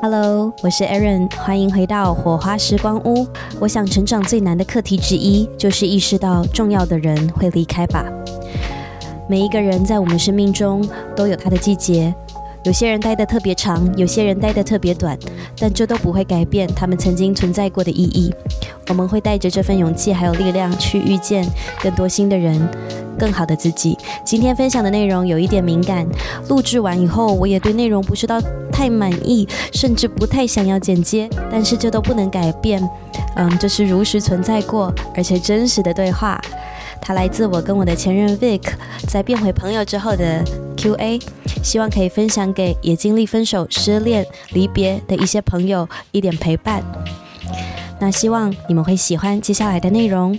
Hello，我是 Erin，欢迎回到火花时光屋。我想成长最难的课题之一，就是意识到重要的人会离开吧。每一个人在我们生命中都有他的季节，有些人待得特别长，有些人待得特别短，但这都不会改变他们曾经存在过的意义。我们会带着这份勇气还有力量去遇见更多新的人。更好的自己。今天分享的内容有一点敏感，录制完以后，我也对内容不是到太满意，甚至不太想要剪接。但是这都不能改变，嗯，这是如实存在过而且真实的对话。它来自我跟我的前任 Vic 在变回朋友之后的 Q&A，希望可以分享给也经历分手、失恋、离别的一些朋友一点陪伴。那希望你们会喜欢接下来的内容。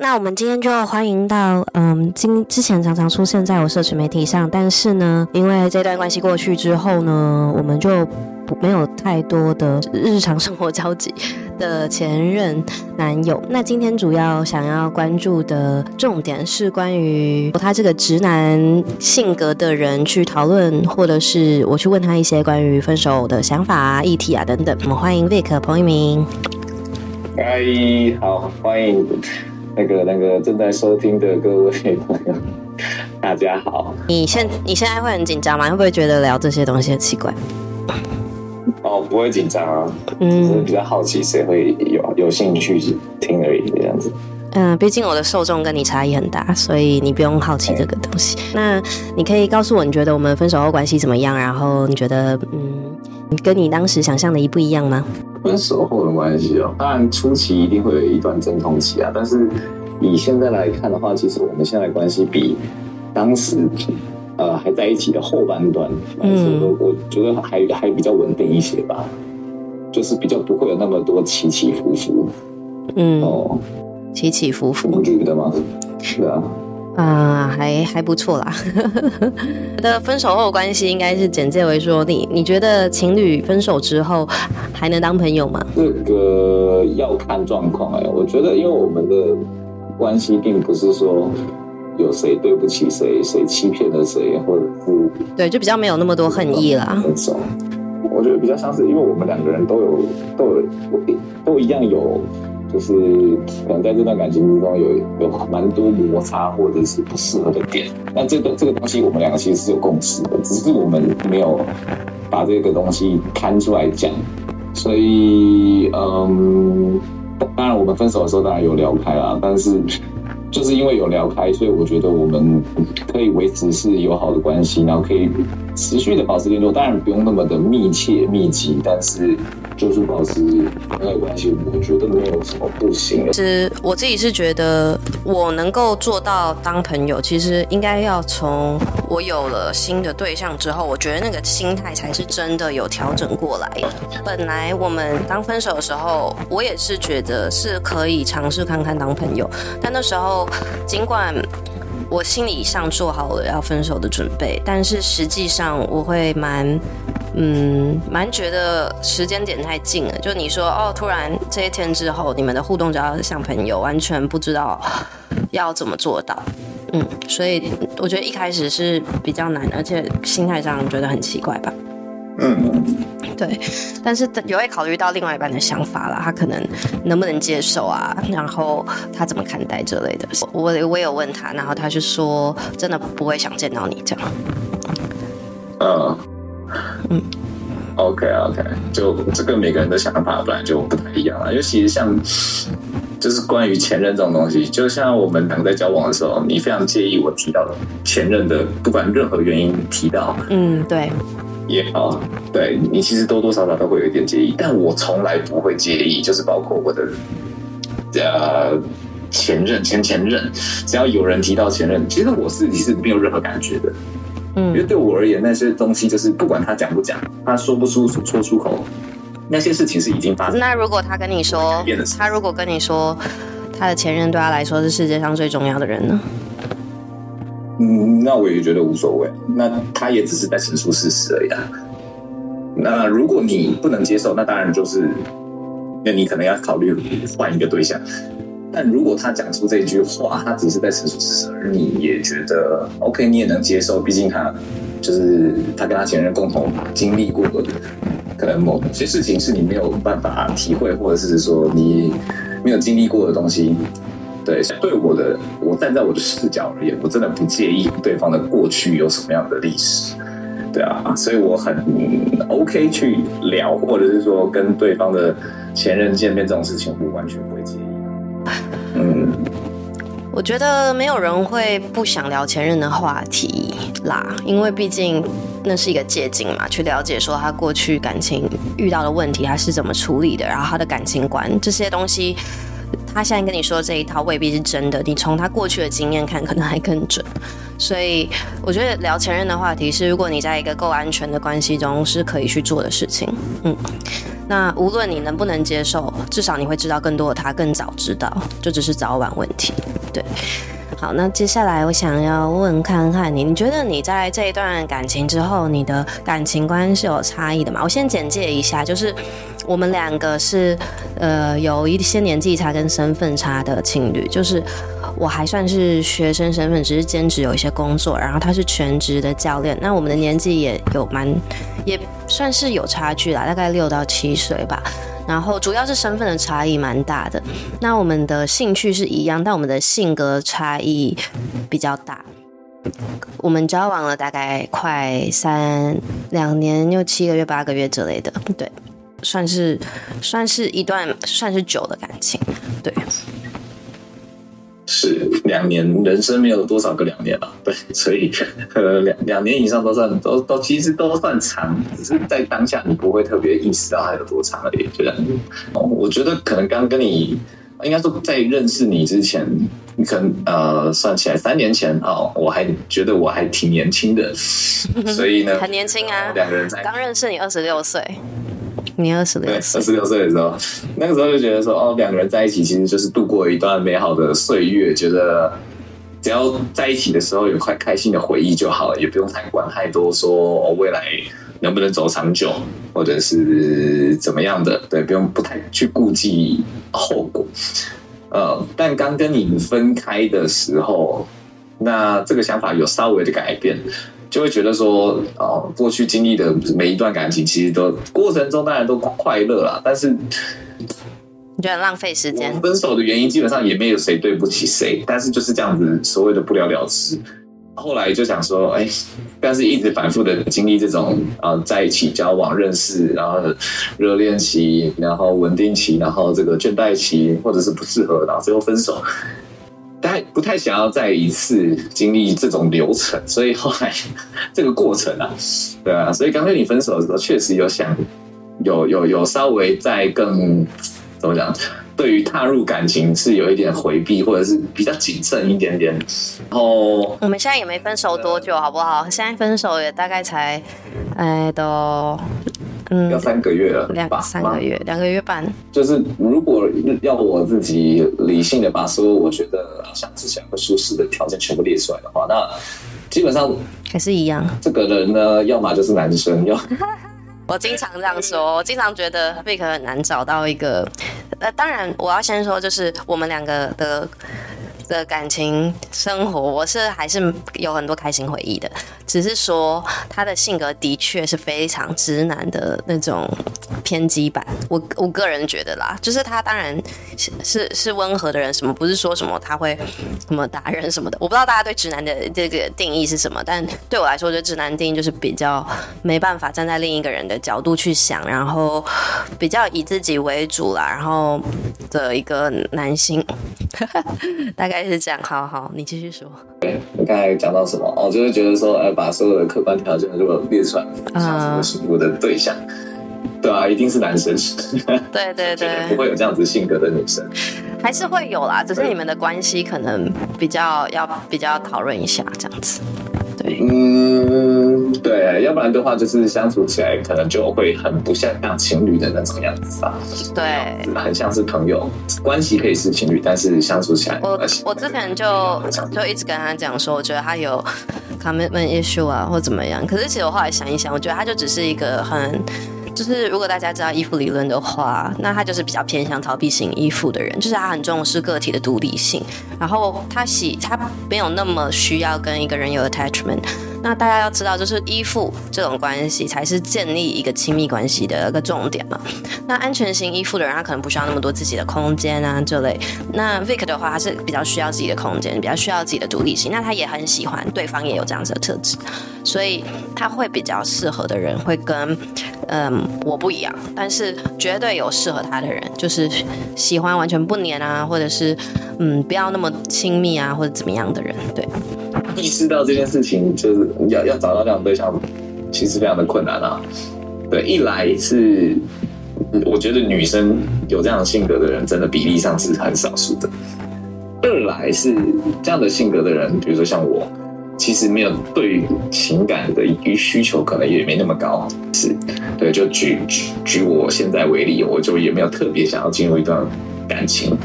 那我们今天就欢迎到，嗯，今之前常常出现在我社群媒体上，但是呢，因为这段关系过去之后呢，我们就不没有太多的日常生活交集的前任男友。那今天主要想要关注的重点是关于他这个直男性格的人去讨论，或者是我去问他一些关于分手的想法啊、议题啊等等。我们欢迎 Vic 彭一鸣。嗨，好，欢迎。那个那个正在收听的各位朋友，大家好。你现你现在会很紧张吗？会不会觉得聊这些东西很奇怪？哦，不会紧张啊，嗯，只是比较好奇谁会有有兴趣听而已，这样子。嗯，毕竟我的受众跟你差异很大，所以你不用好奇这个东西。嗯、那你可以告诉我，你觉得我们分手后关系怎么样？然后你觉得，嗯，跟你当时想象的一不一样吗？分手后的关系哦，当然初期一定会有一段阵痛期啊。但是以现在来看的话，其实我们现在关系比当时呃还在一起的后半段来说，嗯、我觉得还还比较稳定一些吧。就是比较不会有那么多起起伏伏。嗯哦，起起伏伏，你觉得吗？是啊。啊，还还不错啦。觉得分手后关系应该是简介为说，你你觉得情侣分手之后还能当朋友吗？这个要看状况哎，我觉得因为我们的关系并不是说有谁对不起谁，谁欺骗了谁，或者是对，就比较没有那么多恨意啦。分手，我觉得比较像是因为我们两个人都有都有都一样有。就是可能在这段感情之中有有蛮多摩擦或者是不适合的点，但这个这个东西我们两个其实是有共识的，只是我们没有把这个东西摊出来讲，所以嗯，当然我们分手的时候当然有聊开啦，但是就是因为有聊开，所以我觉得我们可以维持是友好的关系，然后可以持续的保持联络，当然不用那么的密切密集，但是。就是保持朋友关系，我觉得没有什么不行。其实我自己是觉得，我能够做到当朋友，其实应该要从我有了新的对象之后，我觉得那个心态才是真的有调整过来的。本来我们刚分手的时候，我也是觉得是可以尝试看看当朋友，但那时候尽管我心理上做好了要分手的准备，但是实际上我会蛮。嗯，蛮觉得时间点太近了。就你说哦，突然这一天之后，你们的互动就要像朋友，完全不知道要怎么做到。嗯，所以我觉得一开始是比较难，而且心态上觉得很奇怪吧。嗯，对。但是也会考虑到另外一半的想法啦，他可能能不能接受啊？然后他怎么看待之类的？我我有问他，然后他就说真的不会想见到你这样。嗯。嗯，OK OK，就这个每个人的想法本来就不太一样了。尤其是像，就是关于前任这种东西，就像我们两个在交往的时候，你非常介意我提到的前任的，不管任何原因提到，嗯，对，也好，对你其实多多少少都会有一点介意，但我从来不会介意，就是包括我的呃前任、前前任，只要有人提到前任，其实我自己是没有任何感觉的。因为对我而言，那些东西就是不管他讲不讲，他说不出说出口，那些事情是已经发生。那如果他跟你说，他如果跟你说，他的前任对他来说是世界上最重要的人呢？嗯，那我也觉得无所谓。那他也只是在陈述事实而已啊。那如果你不能接受，那当然就是，那你可能要考虑换一个对象。但如果他讲出这句话，他只是在陈述事实，而你也觉得 OK，你也能接受，毕竟他就是他跟他前任共同经历过的，可能某些事情是你没有办法体会，或者是说你没有经历过的东西。对，对我的，我站在我的视角而言，我真的不介意对方的过去有什么样的历史。对啊，所以我很 OK 去聊，或者是说跟对方的前任见面这种事情，我完全不会介意。我觉得没有人会不想聊前任的话题啦，因为毕竟那是一个借镜嘛，去了解说他过去感情遇到的问题，他是怎么处理的，然后他的感情观这些东西。他现在跟你说这一套未必是真的，你从他过去的经验看，可能还更准。所以我觉得聊前任的话题是，如果你在一个够安全的关系中，是可以去做的事情。嗯，那无论你能不能接受，至少你会知道更多的他，更早知道，就只是早晚问题。对。好，那接下来我想要问看看你，你觉得你在这一段感情之后，你的感情观是有差异的吗？我先简介一下，就是我们两个是呃有一些年纪差跟身份差的情侣，就是我还算是学生身份，只是兼职有一些工作，然后他是全职的教练，那我们的年纪也有蛮算是有差距啦，大概六到七岁吧。然后主要是身份的差异蛮大的，那我们的兴趣是一样，但我们的性格差异比较大。我们交往了大概快三两年又七个月八个月之类的，对，算是算是一段算是久的感情，对。是两年，人生没有多少个两年了，对，所以 呃两两年以上都算都都其实都算长，只是在当下你不会特别意识到它有多长而已。觉得，我觉得可能刚跟你应该说在认识你之前，你可能呃算起来三年前哦，我还觉得我还挺年轻的，所以呢，很年轻啊，两个人在刚认识你二十六岁。你二十六岁，二十六岁的时候，那个时候就觉得说，哦，两个人在一起其实就是度过一段美好的岁月，觉得只要在一起的时候有块开心的回忆就好了，也不用太管太多，说哦未来能不能走长久，或者是怎么样的，对，不用不太去顾忌后果。呃，但刚跟你们分开的时候，那这个想法有稍微的改变。就会觉得说，哦，过去经历的每一段感情，其实都过程中当然都快乐啦，但是你觉得浪费时间？分手的原因基本上也没有谁对不起谁，但是就是这样子所谓的不了了之。后来就想说，哎，但是一直反复的经历这种啊，在一起交往、认识，然后热恋期，然后稳定期，然后这个倦怠期，或者是不适合，然后最后分手。但不太想要再一次经历这种流程，所以后来这个过程啊，对啊，所以刚跟你分手的时候，确实有想，有有有稍微再更怎么讲，对于踏入感情是有一点回避，或者是比较谨慎一点点。然后我们现在也没分手多久，好不好？现在分手也大概才，哎，都。嗯，要三个月了，两三个月，两个月半。就是如果要我自己理性的把所有我觉得相处起来会舒适的条件全部列出来的话，那基本上还是一样。这个人呢，要么就是男生，要 我经常这样说，我经常觉得 Vic 很难找到一个。呃，当然我要先说，就是我们两个的。的感情生活，我是还是有很多开心回忆的。只是说他的性格的确是非常直男的那种偏激版。我我个人觉得啦，就是他当然是是是温和的人，什么不是说什么他会什么打人什么的。我不知道大家对直男的这个定义是什么，但对我来说，我觉得直男定义就是比较没办法站在另一个人的角度去想，然后比较以自己为主啦，然后的一个男性，大概。是这样，好好，你继续说。你刚才讲到什么？哦，就是觉得说，呃，把所有的客观条件如果列出来，像什么幸福的对象，对啊，一定是男生。对 对对，不会有这样子性格的女生，还是会有啦，只是你们的关系可能比较要比较讨论一下这样子。对，嗯，对，要不然的话，就是相处起来可能就会很不像像情侣的那种样子吧。对，很像是朋友关系，可以是情侣，但是相处起来，我我之前就就一直跟他讲说，我觉得他有 commitment issue 啊，或怎么样。可是其实我后来想一想，我觉得他就只是一个很。就是如果大家知道依附理论的话，那他就是比较偏向逃避型依附的人，就是他很重视个体的独立性，然后他喜他没有那么需要跟一个人有 attachment，那大家要知道，就是依附这种关系才是建立一个亲密关系的一个重点嘛。那安全型依附的人，他可能不需要那么多自己的空间啊这类。那 Vic 的话，他是比较需要自己的空间，比较需要自己的独立性。那他也很喜欢对方也有这样子的特质，所以他会比较适合的人会跟嗯我不一样，但是绝对有适合他的人，就是喜欢完全不黏啊，或者是嗯不要那么亲密啊，或者怎么样的人，对。意识到这件事情，就是要要找到这样对象，其实非常的困难啊。对，一来是我觉得女生有这样性格的人，真的比例上是很少数的；二来是这样的性格的人，比如说像我，其实没有对情感的需求，可能也没那么高。是，对，就举举举我现在为例，我就也没有特别想要进入一段感情。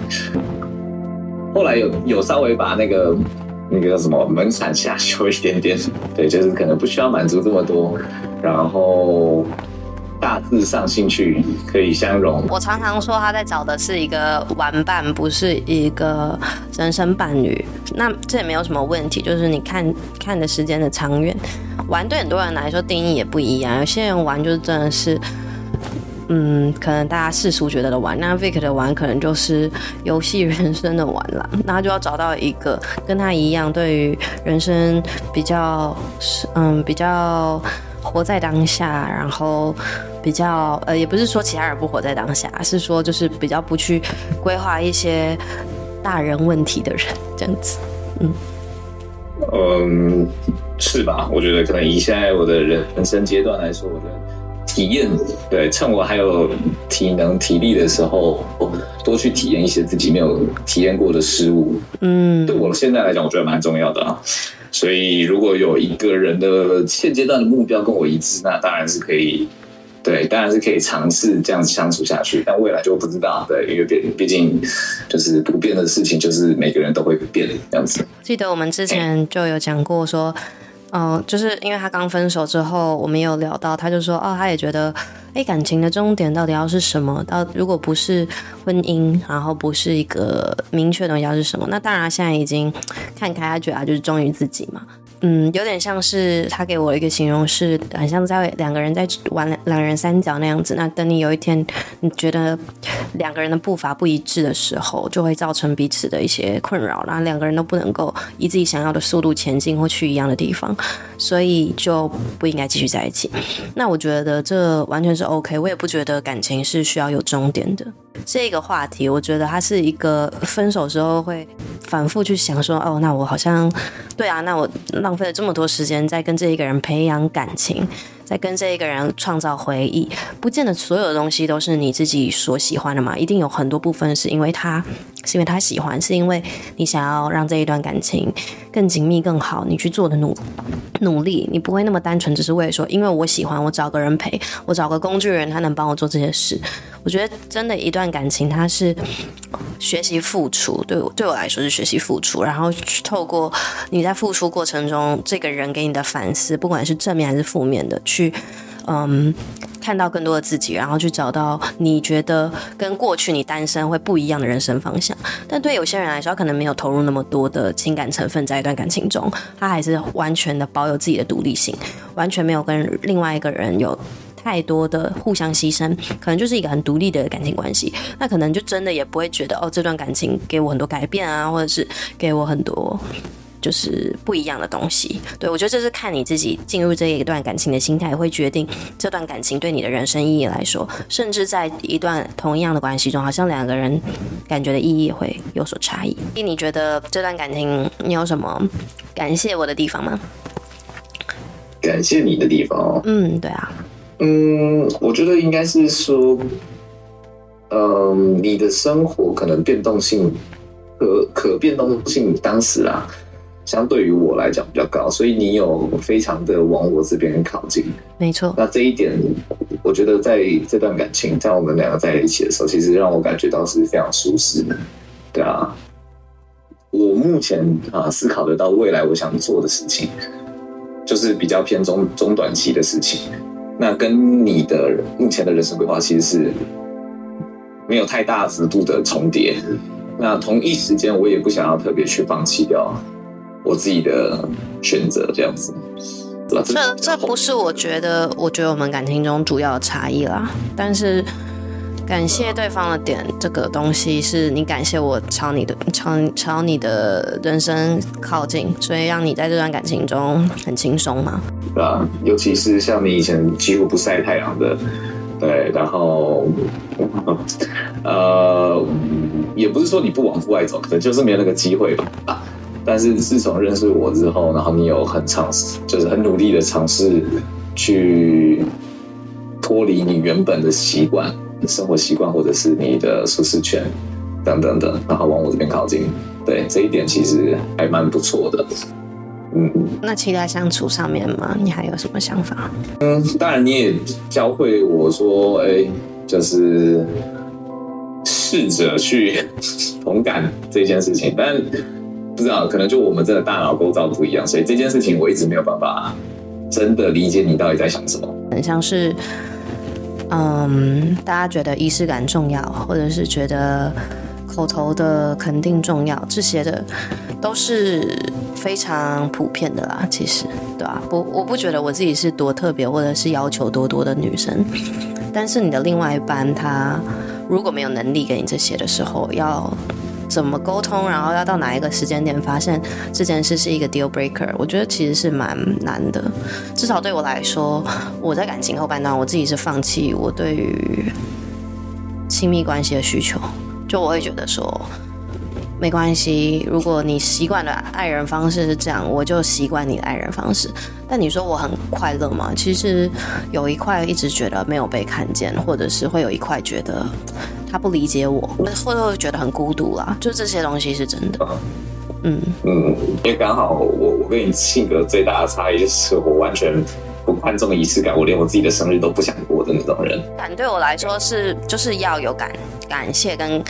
后来有有稍微把那个。那个叫什么门槛下修一点点，对，就是可能不需要满足这么多，然后大致上兴趣可以相融。我常常说他在找的是一个玩伴，不是一个人生伴侣。那这也没有什么问题，就是你看看的时间的长远。玩对很多人来说定义也不一样，有些人玩就是真的是。嗯，可能大家世俗觉得的玩，那 Vic 的玩可能就是游戏人生的玩了。那就要找到一个跟他一样，对于人生比较嗯比较活在当下，然后比较呃也不是说其他人不活在当下，是说就是比较不去规划一些大人问题的人这样子。嗯嗯，是吧？我觉得可能以现在我的人人生阶段来说，我觉得。体验，对，趁我还有体能、体力的时候，多去体验一些自己没有体验过的事物。嗯，对我现在来讲，我觉得蛮重要的啊。所以，如果有一个人的现阶段的目标跟我一致，那当然是可以，对，当然是可以尝试这样子相处下去。但未来就不知道，对，因为毕毕竟就是不变的事情，就是每个人都会变这样子。记得我们之前就有讲过说。嗯、嗯，就是因为他刚分手之后，我们有聊到，他就说，哦，他也觉得，哎，感情的终点到底要是什么？到如果不是婚姻，然后不是一个明确的东西要是什么？那当然，现在已经 看开，他觉得他就是忠于自己嘛。嗯，有点像是他给我一个形容，是很像在两个人在玩两人三角那样子。那等你有一天你觉得两个人的步伐不一致的时候，就会造成彼此的一些困扰，然后两个人都不能够以自己想要的速度前进或去一样的地方，所以就不应该继续在一起。那我觉得这完全是 OK，我也不觉得感情是需要有终点的。这个话题，我觉得它是一个分手之后会反复去想说，哦，那我好像对啊，那我那浪费了这么多时间在跟这一个人培养感情，在跟这一个人创造回忆，不见得所有的东西都是你自己所喜欢的嘛，一定有很多部分是因为他，是因为他喜欢，是因为你想要让这一段感情更紧密、更好，你去做的努努力，你不会那么单纯，只是为了说，因为我喜欢，我找个人陪，我找个工具人，他能帮我做这些事。我觉得真的一段感情，它是学习付出，对我对我来说是学习付出，然后透过你在付出过程中，这个人给你的反思，不管是正面还是负面的，去去嗯看到更多的自己，然后去找到你觉得跟过去你单身会不一样的人生方向。但对有些人来说，可能没有投入那么多的情感成分在一段感情中，他还是完全的保有自己的独立性，完全没有跟另外一个人有。太多的互相牺牲，可能就是一个很独立的感情关系。那可能就真的也不会觉得哦，这段感情给我很多改变啊，或者是给我很多就是不一样的东西。对，我觉得这是看你自己进入这一段感情的心态，会决定这段感情对你的人生意义来说，甚至在一段同样的关系中，好像两个人感觉的意义会有所差异。你觉得这段感情你有什么感谢我的地方吗？感谢你的地方？嗯，对啊。嗯，我觉得应该是说，嗯，你的生活可能变动性可可变动性当时啊，相对于我来讲比较高，所以你有非常的往我这边靠近。没错。那这一点，我觉得在这段感情，在我们两个在一起的时候，其实让我感觉到是非常舒适的。对啊，我目前啊思考得到未来我想做的事情，就是比较偏中中短期的事情。那跟你的目前的人生规划其实是没有太大幅度的重叠。那同一时间，我也不想要特别去放弃掉我自己的选择，这样子。这这不是我觉得，我觉得我们感情中主要的差异啦。但是感谢对方的点，这个东西是你感谢我朝你的朝朝你的人生靠近，所以让你在这段感情中很轻松嘛。对啊，尤其是像你以前几乎不晒太阳的，对，然后 呃，也不是说你不往户外走，可能就是没有那个机会吧。但是自从认识我之后，然后你有很尝试，就是很努力的尝试去脱离你原本的习惯、生活习惯，或者是你的舒适圈等等等，然后往我这边靠近。对，这一点其实还蛮不错的。嗯，那期待相处上面吗？你还有什么想法？嗯，当然你也教会我说，哎，就是试着去同感这件事情，但。不知道，可能就我们真的大脑构造不一样，所以这件事情我一直没有办法真的理解你到底在想什么。很像是，嗯，大家觉得仪式感重要，或者是觉得口头的肯定重要，这些的都是非常普遍的啦。其实，对吧？不，我不觉得我自己是多特别，或者是要求多多的女生。但是你的另外一半，他如果没有能力给你这些的时候，要。怎么沟通，然后要到哪一个时间点发现这件事是一个 deal breaker？我觉得其实是蛮难的。至少对我来说，我在感情后半段，我自己是放弃我对于亲密关系的需求。就我会觉得说，没关系，如果你习惯的爱人方式是这样，我就习惯你的爱人方式。但你说我很快乐吗？其实有一块一直觉得没有被看见，或者是会有一块觉得。他不理解我，或者会觉得很孤独啦，就这些东西是真的。嗯嗯，因为刚好我我跟你性格最大的差异就是我完全不看重仪式感，我连我自己的生日都不想过的那种人。感对我来说是就是要有感感谢跟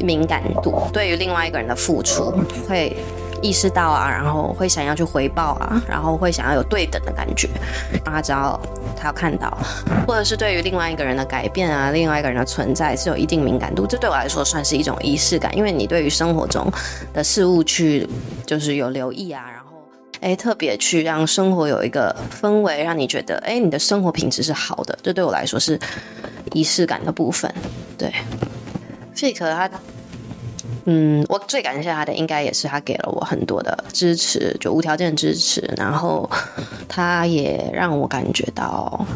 敏感度，对于另外一个人的付出会。意识到啊，然后会想要去回报啊，然后会想要有对等的感觉，让他知道他要看到，或者是对于另外一个人的改变啊，另外一个人的存在是有一定敏感度，这对我来说算是一种仪式感，因为你对于生活中的事物去就是有留意啊，然后哎特别去让生活有一个氛围，让你觉得哎你的生活品质是好的，这对我来说是仪式感的部分。对，所以可他。嗯，我最感谢他的，应该也是他给了我很多的支持，就无条件支持。然后，他也让我感觉到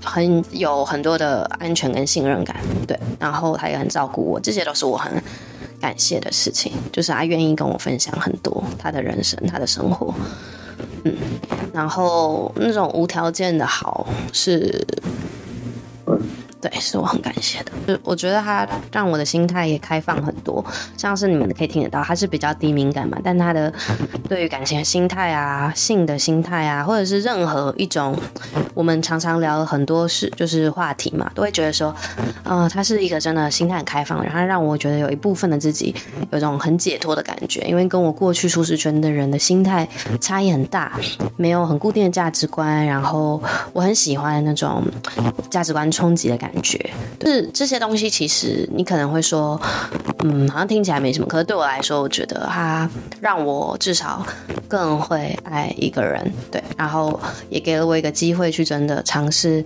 很有很多的安全跟信任感，对。然后他也很照顾我，这些都是我很感谢的事情。就是他愿意跟我分享很多他的人生、他的生活。嗯，然后那种无条件的好是。对，是我很感谢的。就我觉得他让我的心态也开放很多，像是你们可以听得到，他是比较低敏感嘛，但他的 对于感情的心态啊、性的心态啊，或者是任何一种我们常常聊很多事，就是话题嘛，都会觉得说，啊、呃，他是一个真的心态很开放，然后让我觉得有一部分的自己有一种很解脱的感觉，因为跟我过去舒适圈的人的心态差异很大，没有很固定的价值观，然后我很喜欢那种价值观冲击的感觉。感觉就是这些东西，其实你可能会说，嗯，好像听起来没什么。可是对我来说，我觉得它让我至少更会爱一个人，对。然后也给了我一个机会去真的尝试，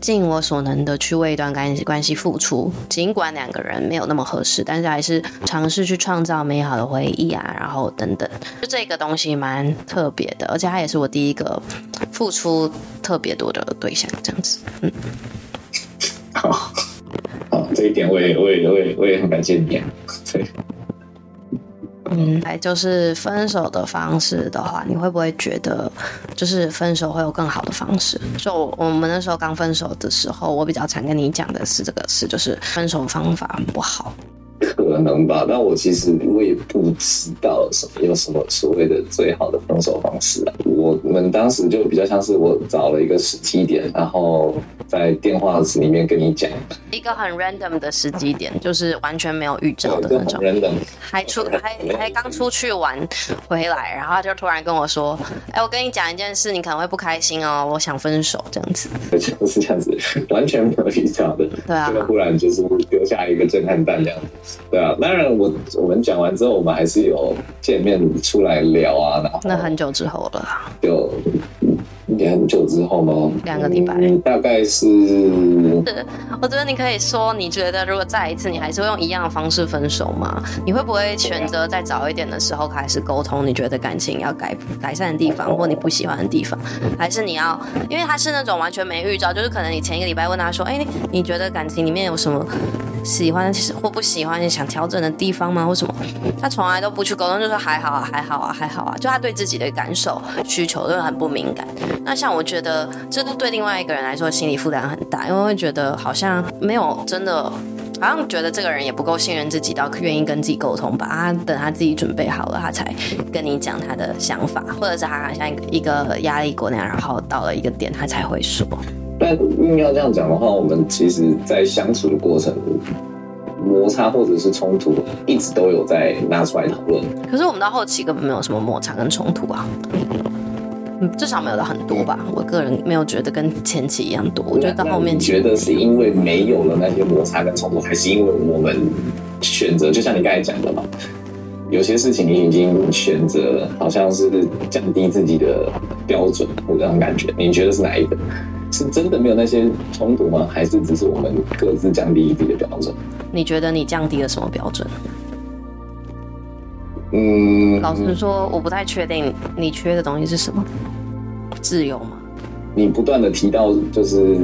尽我所能的去为一段关系关系付出。尽管两个人没有那么合适，但是还是尝试去创造美好的回忆啊，然后等等。就这个东西蛮特别的，而且他也是我第一个付出特别多的对象，这样子，嗯。好，好，这一点我也，我也，我也，我也很感谢你啊。对，嗯，来就是分手的方式的话，你会不会觉得，就是分手会有更好的方式？就我们那时候刚分手的时候，我比较常跟你讲的是这个事，就是分手方法不好。可能吧，但我其实我也不知道什么有什么所谓的最好的分手方式啊。我们当时就比较像是我找了一个时机点，然后在电话里面跟你讲一个很 random 的时机点，就是完全没有预兆的那种。random，还出还还刚出去玩回来，然后他就突然跟我说：“哎，我跟你讲一件事，你可能会不开心哦，我想分手。”这样子，就是这样子，完全没有预兆的。对啊，这个忽然就是丢下一个震撼弹这样子。对对啊，当然我我们讲完之后，我们还是有见面出来聊啊，然后那很久之后了，就。也很久之后吗？两个礼拜，嗯，大概是。是，我觉得你可以说，你觉得如果再一次，你还是会用一样的方式分手吗？你会不会选择在早一点的时候开始沟通？你觉得感情要改改善的地方，或你不喜欢的地方，还是你要？因为他是那种完全没预兆，就是可能你前一个礼拜问他说：“哎，你你觉得感情里面有什么喜欢或不喜欢、你想调整的地方吗？或什么？”他从来都不去沟通，就说还好啊，还好啊，还好啊。就他对自己的感受、需求都很不敏感。那像我觉得，这对另外一个人来说心理负担很大，因为会觉得好像没有真的，好像觉得这个人也不够信任自己，到愿意跟自己沟通吧。他等他自己准备好了，他才跟你讲他的想法，或者是他像一个压力锅那样，然后到了一个点，他才会说。但硬要这样讲的话，我们其实，在相处的过程，摩擦或者是冲突，一直都有在拿出来讨论。可是我们到后期根本没有什么摩擦跟冲突啊。至少没有到很多吧，我个人没有觉得跟前期一样多。我觉得到后面，你觉得是因为没有了那些摩擦跟冲突，还是因为我们选择？就像你刚才讲的嘛，有些事情你已经选择，好像是降低自己的标准，或这种感觉。你觉得是哪一个？是真的没有那些冲突吗？还是只是我们各自降低自己的标准？你觉得你降低了什么标准？嗯，老实说，我不太确定你缺的东西是什么。自由吗？你不断的提到，就是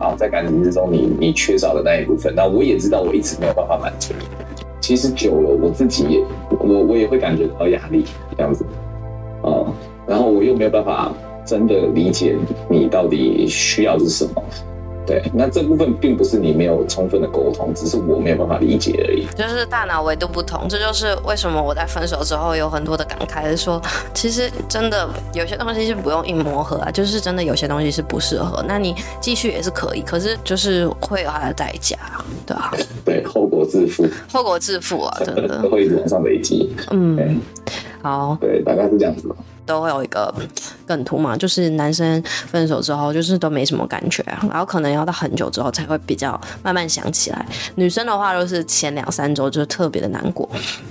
啊，在感情之中你，你你缺少的那一部分。那我也知道，我一直没有办法满足。其实久了，我自己也，我我也会感觉到压力，这样子。啊，然后我又没有办法真的理解你到底需要的是什么。对，那这部分并不是你没有充分的沟通，只是我没有办法理解而已。就是大脑维度不同，这就是为什么我在分手之后有很多的感慨，是说其实真的有些东西是不用硬磨合啊，就是真的有些东西是不适合。那你继续也是可以，可是就是会有它的代价，对啊，对，后果自负，后果自负啊，真的 会一直往上累积。嗯，好，对，大概是这样子。都会有一个梗图嘛，就是男生分手之后就是都没什么感觉，然后可能要到很久之后才会比较慢慢想起来。女生的话都是前两三周就特别的难过，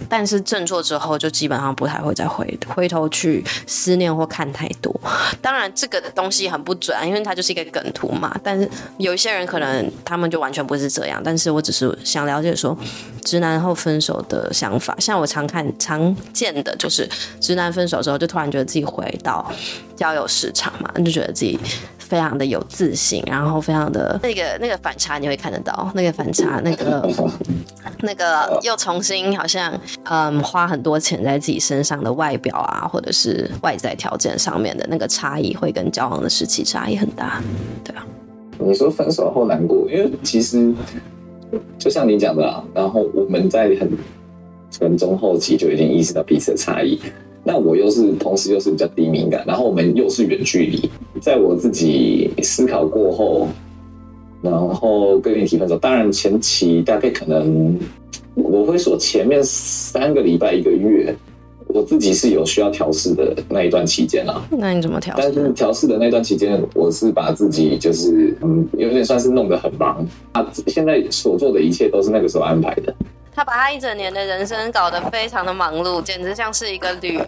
但是振作之后就基本上不太会再回回头去思念或看太多。当然这个东西很不准，因为它就是一个梗图嘛。但是有一些人可能他们就完全不是这样，但是我只是想了解说直男后分手的想法。像我常看常见的就是直男分手之后就突然觉得。自己回到交友市场嘛，就觉得自己非常的有自信，然后非常的那个那个反差，你会看得到那个反差，那个 那个又重新好像嗯花很多钱在自己身上的外表啊，或者是外在条件上面的那个差异，会跟交往的时期差异很大，对啊。你说分手后难过，因为其实就像你讲的啊，然后我们在很从中后期就已经意识到彼此的差异。那我又是同时又是比较低敏感，然后我们又是远距离，在我自己思考过后，然后跟你提分手。当然前期大概可能我会说前面三个礼拜一个月，我自己是有需要调试的那一段期间啊。那你怎么调？但是调试的那段期间，我是把自己就是嗯，有点算是弄得很忙。啊，现在所做的一切都是那个时候安排的。他把他一整年的人生搞得非常的忙碌，简直像是一个旅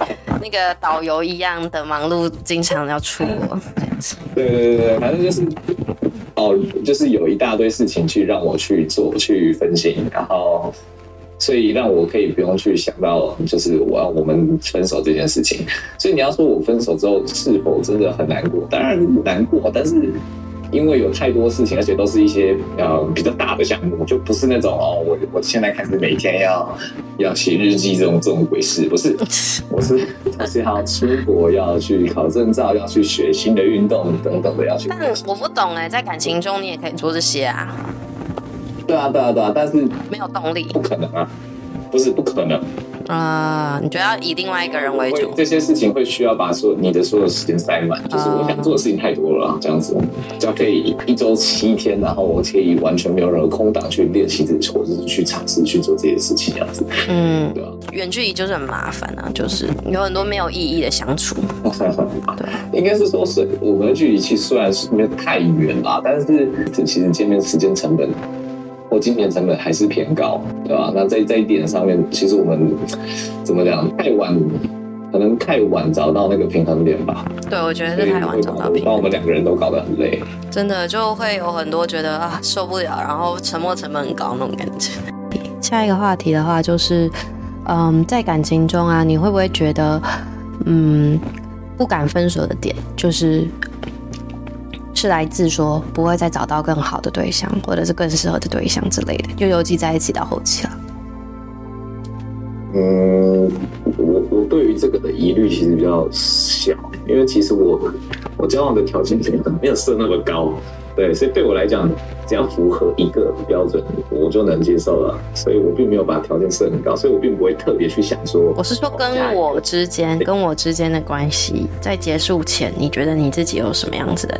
那个导游一样的忙碌，经常要出国这样子。对对对对，反正就是哦，就是有一大堆事情去让我去做去分析，然后所以让我可以不用去想到就是我要我们分手这件事情。所以你要说我分手之后是否真的很难过？当然难过，但是。因为有太多事情，而且都是一些呃比较大的项目，就不是那种哦，我我现在开始每天要要写日记这种这种鬼事，不是，我是我是要出国，要去考证照，要去学新的运动等等的要去。但我不懂哎，在感情中你也可以做这些啊。对啊对啊对啊，但是没有动力，不可能啊，不是不可能。啊，uh, 你觉得要以另外一个人为主？这些事情会需要把所你的所有时间塞满，就是我想做的事情太多了，uh, 这样子，就可以一周七天，然后我可以完全没有任何空档去练习自己，或者是去尝试去做这些事情，这样子。嗯，对啊。远距离就是很麻烦啊，就是有很多没有意义的相处。对，应该是说是我们的距离其实虽然是没有太远啦，但是这其实见面时间成本或金钱成本还是偏高，对吧？那在这一点上面，其实我们怎么讲，太晚，可能太晚找到那个平衡点吧。对，我觉得是太晚找到平衡点，把我们两个人都搞得很累。真的就会有很多觉得啊受不了，然后沉默成本很高那种感觉。下一个话题的话就是，嗯，在感情中啊，你会不会觉得，嗯，不敢分手的点就是？是来自说不会再找到更好的对象，或者是更适合的对象之类的，就尤其在一起到后期了。嗯，我我对于这个的疑虑其实比较小，因为其实我我交往的条件可能没有设那么高，对，所以对我来讲，只要符合一个标准，我就能接受了。所以我并没有把条件设很高，所以我并不会特别去想说。我是说跟我之间，跟我之间的关系，在结束前，你觉得你自己有什么样子的？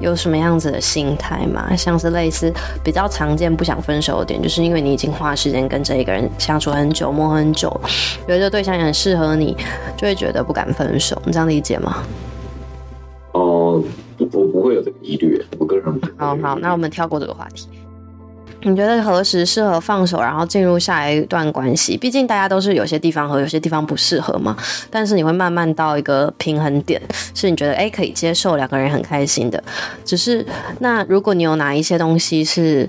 有什么样子的心态吗？像是类似比较常见不想分手的点，就是因为你已经花时间跟这一个人相处很久，磨很久，觉得对象也很适合你，就会觉得不敢分手。你这样理解吗？哦，我不会有这个疑虑，我个人。好好，那我们跳过这个话题。你觉得何时适合放手，然后进入下一段关系？毕竟大家都是有些地方和，有些地方不适合嘛。但是你会慢慢到一个平衡点，是你觉得诶可以接受，两个人很开心的。只是那如果你有哪一些东西是。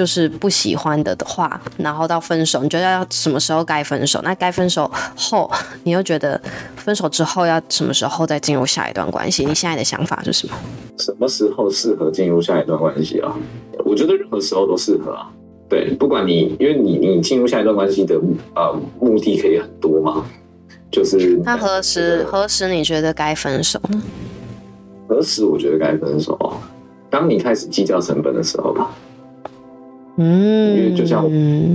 就是不喜欢的的话，然后到分手，你觉得要什么时候该分手？那该分手后，你又觉得分手之后要什么时候再进入下一段关系？你现在的想法是什么？什么时候适合进入下一段关系啊？我觉得任何时候都适合啊。对，不管你，因为你你进入下一段关系的呃目的可以很多嘛，就是那何时何时你觉得该分手呢？何时我觉得该分手？当你开始计较成本的时候吧。嗯，因为就像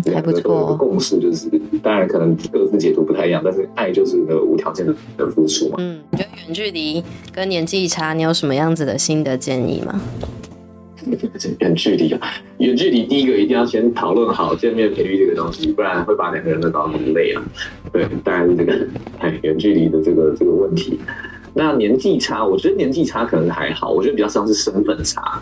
两个都有个共识，就是当然可能各自解读不太一样，但是爱就是那个无条件的付出嘛。嗯，你觉得远距离跟年纪差，你有什么样子的新的建议吗？远距离啊，远距离第一个一定要先讨论好见面频率这个东西，不然会把两个人都搞很累啊。对，当然是这个哎，远距离的这个这个问题。那年纪差，我觉得年纪差可能还好，我觉得比较像是身份差。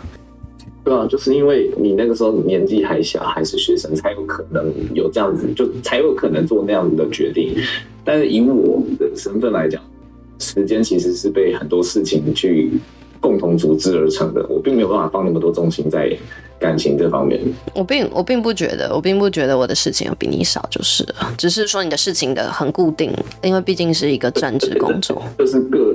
对啊，就是因为你那个时候年纪还小，还是学生，才有可能有这样子，就才有可能做那样子的决定。但是以我的身份来讲，时间其实是被很多事情去共同组织而成的，我并没有办法放那么多重心在感情这方面。我并我并不觉得，我并不觉得我的事情有比你少，就是了，只是说你的事情的很固定，因为毕竟是一个专职工作，就是各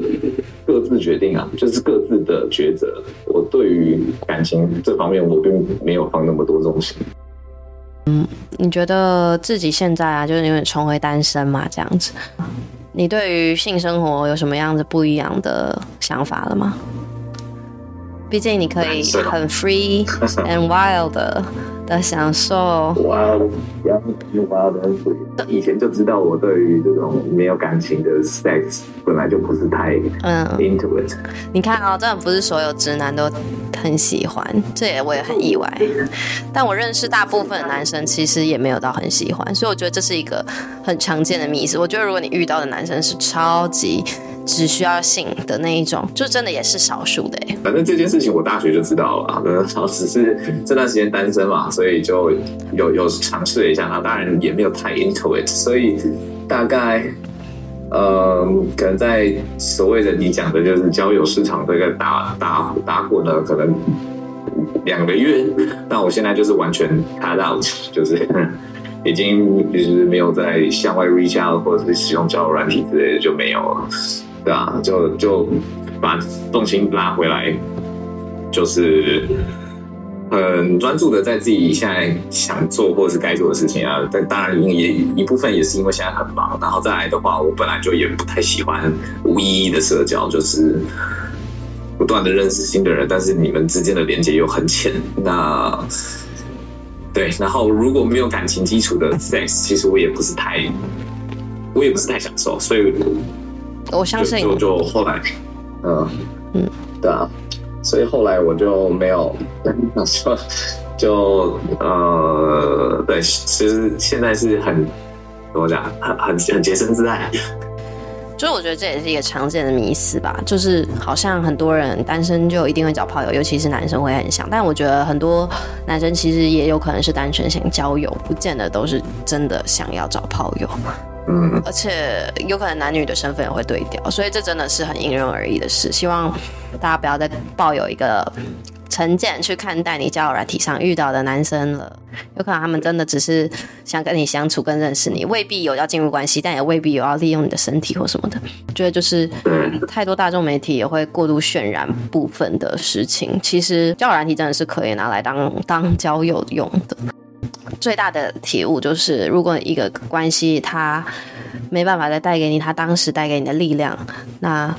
各自决定啊，就是各的抉择。我对于感情这方面，我并没有放那么多重心。嗯，你觉得自己现在啊，就是有点重回单身嘛，这样子，你对于性生活有什么样子不一样的想法了吗？毕竟你可以很 free and wild 的的享受。Wild, wild and free。以前就知道我对于这种没有感情的 sex 本来就不是太嗯 into it。你看啊、哦，真的不是所有直男都很喜欢，这也我也很意外。但我认识大部分男生其实也没有到很喜欢，所以我觉得这是一个很常见的迷思。我觉得如果你遇到的男生是超级。只需要性的那一种，就真的也是少数的哎。反正这件事情我大学就知道了，然后只是这段时间单身嘛，所以就有有尝试了一下，那当然也没有太 into it，所以大概呃，可能在所谓的你讲的就是交友市场这个打打打滚了可能两个月，但我现在就是完全 cut out，就是 已经就是没有在向外 reach out 或者是使用交友软体之类的就没有了。对啊，就就把重心拉回来，就是很专注的在自己现在想做或是该做的事情啊。但当然也一部分也是因为现在很忙，然后再来的话，我本来就也不太喜欢无意义的社交，就是不断的认识新的人，但是你们之间的连接又很浅。那对，然后如果没有感情基础的 sex，其实我也不是太，我也不是太享受，所以。我相信就，就就后来，嗯嗯，对啊，所以后来我就没有，就就呃，对，其实现在是很怎么讲，很很很洁身自爱。所以我觉得这也是一个常见的迷思吧，就是好像很多人单身就一定会找炮友，尤其是男生会很想。但我觉得很多男生其实也有可能是单纯想交友，不见得都是真的想要找炮友。嗯，而且有可能男女的身份也会对调，所以这真的是很因人而异的事。希望大家不要再抱有一个成见去看待你交友软体上遇到的男生了。有可能他们真的只是想跟你相处、更认识你，未必有要进入关系，但也未必有要利用你的身体或什么的。觉得就是太多大众媒体也会过度渲染部分的事情。其实交友软体真的是可以拿来当当交友用的。最大的体悟就是，如果一个关系它没办法再带给你他当时带给你的力量，那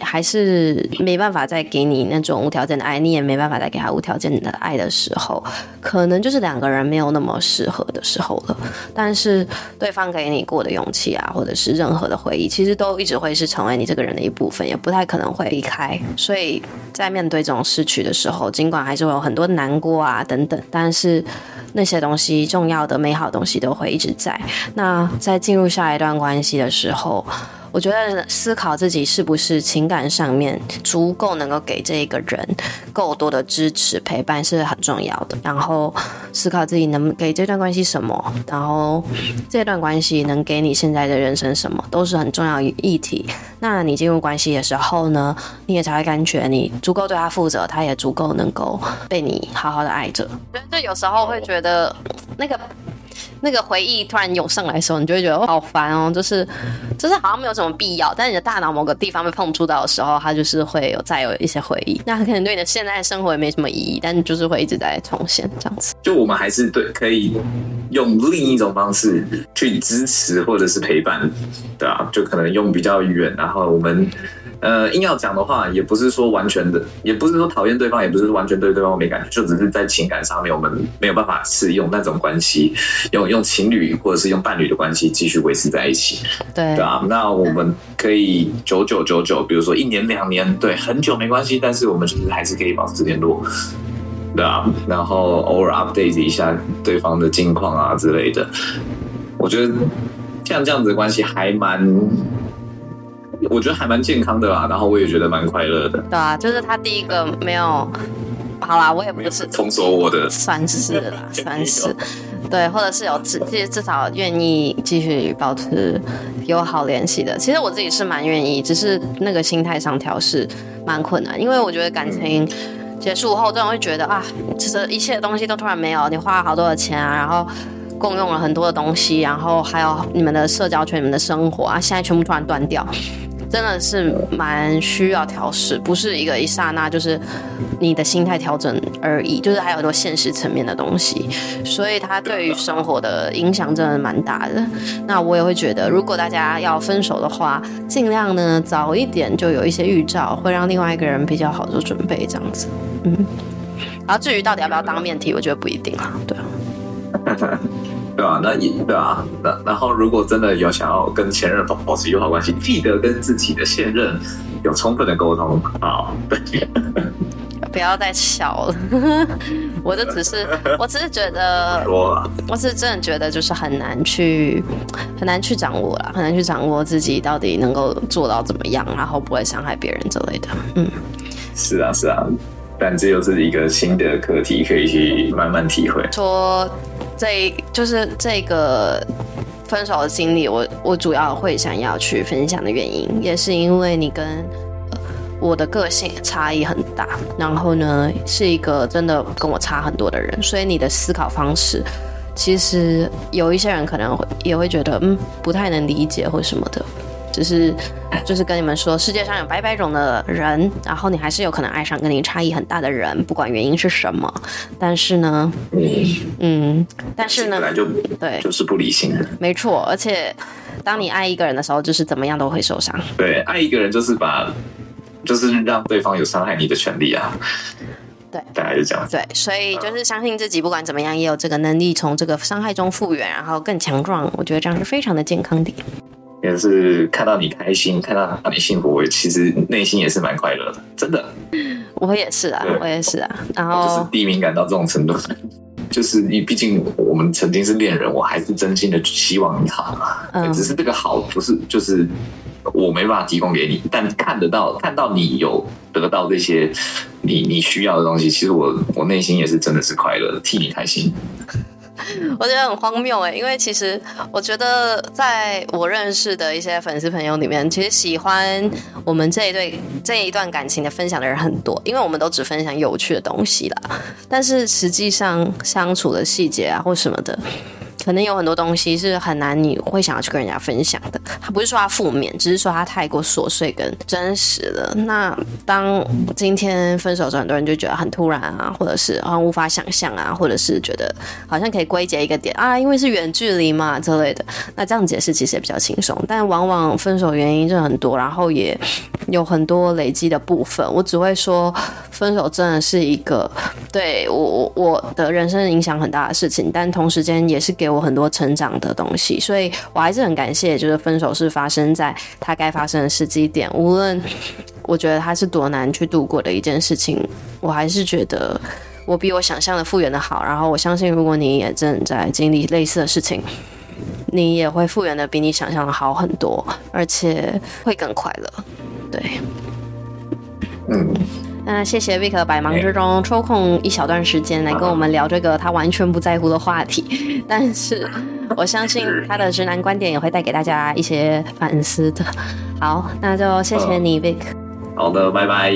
还是没办法再给你那种无条件的爱，你也没办法再给他无条件的爱的时候，可能就是两个人没有那么适合的时候了。但是对方给你过的勇气啊，或者是任何的回忆，其实都一直会是成为你这个人的一部分，也不太可能会离开。所以在面对这种失去的时候，尽管还是会有很多难过啊等等，但是。那些东西，重要的、美好东西都会一直在。那在进入下一段关系的时候，我觉得思考自己是不是情感上面足够能够给这一个人够多的支持陪伴是很重要的。然后思考自己能给这段关系什么，然后这段关系能给你现在的人生什么，都是很重要的议题。那你进入关系的时候呢，你也才会感觉你足够对他负责，他也足够能够被你好好的爱着。觉得有时候会觉得那个。那个回忆突然涌上来的时候，你就会觉得好烦哦，就是就是好像没有什么必要，但你的大脑某个地方被碰触到的时候，它就是会有再有一些回忆。那可能对你的现在生活也没什么意义，但就是会一直在重现这样子。就我们还是对可以用另一种方式去支持或者是陪伴，对啊，就可能用比较远，然后我们。呃，硬要讲的话，也不是说完全的，也不是说讨厌对方，也不是完全对对方没感觉，就只是在情感上面，我们没有办法是用那种关系，用用情侣或者是用伴侣的关系继续维持在一起。对，对啊，那我们可以久久久久，比如说一年两年，对，很久没关系，但是我们其实还是可以保持联络，对啊，然后偶尔 update 一下对方的近况啊之类的。我觉得像这样子的关系还蛮。我觉得还蛮健康的啦，然后我也觉得蛮快乐的。对啊，就是他第一个没有，好啦，我也不是封锁我的，算是啦，算是，对，或者是有至其实至少愿意继续保持友好联系的。其实我自己是蛮愿意，只是那个心态上调试蛮困难，因为我觉得感情结束后，这种会觉得啊，其实一切的东西都突然没有，你花了好多的钱啊，然后。共用了很多的东西，然后还有你们的社交圈、你们的生活啊，现在全部突然断掉，真的是蛮需要调试，不是一个一刹那就是你的心态调整而已，就是还有很多现实层面的东西，所以它对于生活的影响真的蛮大的。那我也会觉得，如果大家要分手的话，尽量呢早一点就有一些预兆，会让另外一个人比较好做准备，这样子。嗯，然后至于到底要不要当面提，我觉得不一定啊，对啊。对啊，那也对啊，那然后如果真的有想要跟前任保保持友好关系，记得跟自己的现任有充分的沟通。好，对，不要再笑了，我就只是，我只是觉得，我是真的觉得就是很难去，很难去掌握啦，很难去掌握自己到底能够做到怎么样，然后不会伤害别人之类的。嗯，是啊，是啊。但这又是一个新的课题，可以去慢慢体会。说这就是这个分手的经历，我我主要会想要去分享的原因，也是因为你跟我的个性差异很大，然后呢是一个真的跟我差很多的人，所以你的思考方式，其实有一些人可能会也会觉得嗯不太能理解或什么的。只是，就是跟你们说，世界上有百百种的人，然后你还是有可能爱上跟你差异很大的人，不管原因是什么。但是呢，嗯，但是呢，本来就对，就是不理性的，没错。而且，当你爱一个人的时候，就是怎么样都会受伤。对，爱一个人就是把，就是让对方有伤害你的权利啊。对，大概是这样。对，所以就是相信自己，不管怎么样，也有这个能力从这个伤害中复原，然后更强壮。我觉得这样是非常的健康的。也是看到你开心，看到你幸福，我其实内心也是蛮快乐的，真的。我也是啊，我也是啊。然后就是低敏感到这种程度，就是你毕竟我们曾经是恋人，我还是真心的希望你好。嗯，只是这个好不是就是我没办法提供给你，但看得到看到你有得到这些你你需要的东西，其实我我内心也是真的是快乐，替你开心。我觉得很荒谬哎，因为其实我觉得在我认识的一些粉丝朋友里面，其实喜欢我们这一对这一段感情的分享的人很多，因为我们都只分享有趣的东西啦。但是实际上相处的细节啊或什么的。可能有很多东西是很难，你会想要去跟人家分享的。他不是说他负面，只是说他太过琐碎跟真实了。那当今天分手之后，很多人就觉得很突然啊，或者是好像无法想象啊，或者是觉得好像可以归结一个点啊，因为是远距离嘛之类的。那这样解释其实也比较轻松，但往往分手原因就很多，然后也有很多累积的部分。我只会说，分手真的是一个对我我我的人生影响很大的事情，但同时间也是给给我。很多成长的东西，所以我还是很感谢，就是分手是发生在他该发生的时机点。无论我觉得他是多难去度过的一件事情，我还是觉得我比我想象的复原的好。然后我相信，如果你也正在经历类似的事情，你也会复原的比你想象的好很多，而且会更快乐。对，嗯。那谢谢 Vic 百忙之中抽空一小段时间来跟我们聊这个他完全不在乎的话题，但是我相信他的直男观点也会带给大家一些反思的。好，那就谢谢你，Vic。好的，拜拜。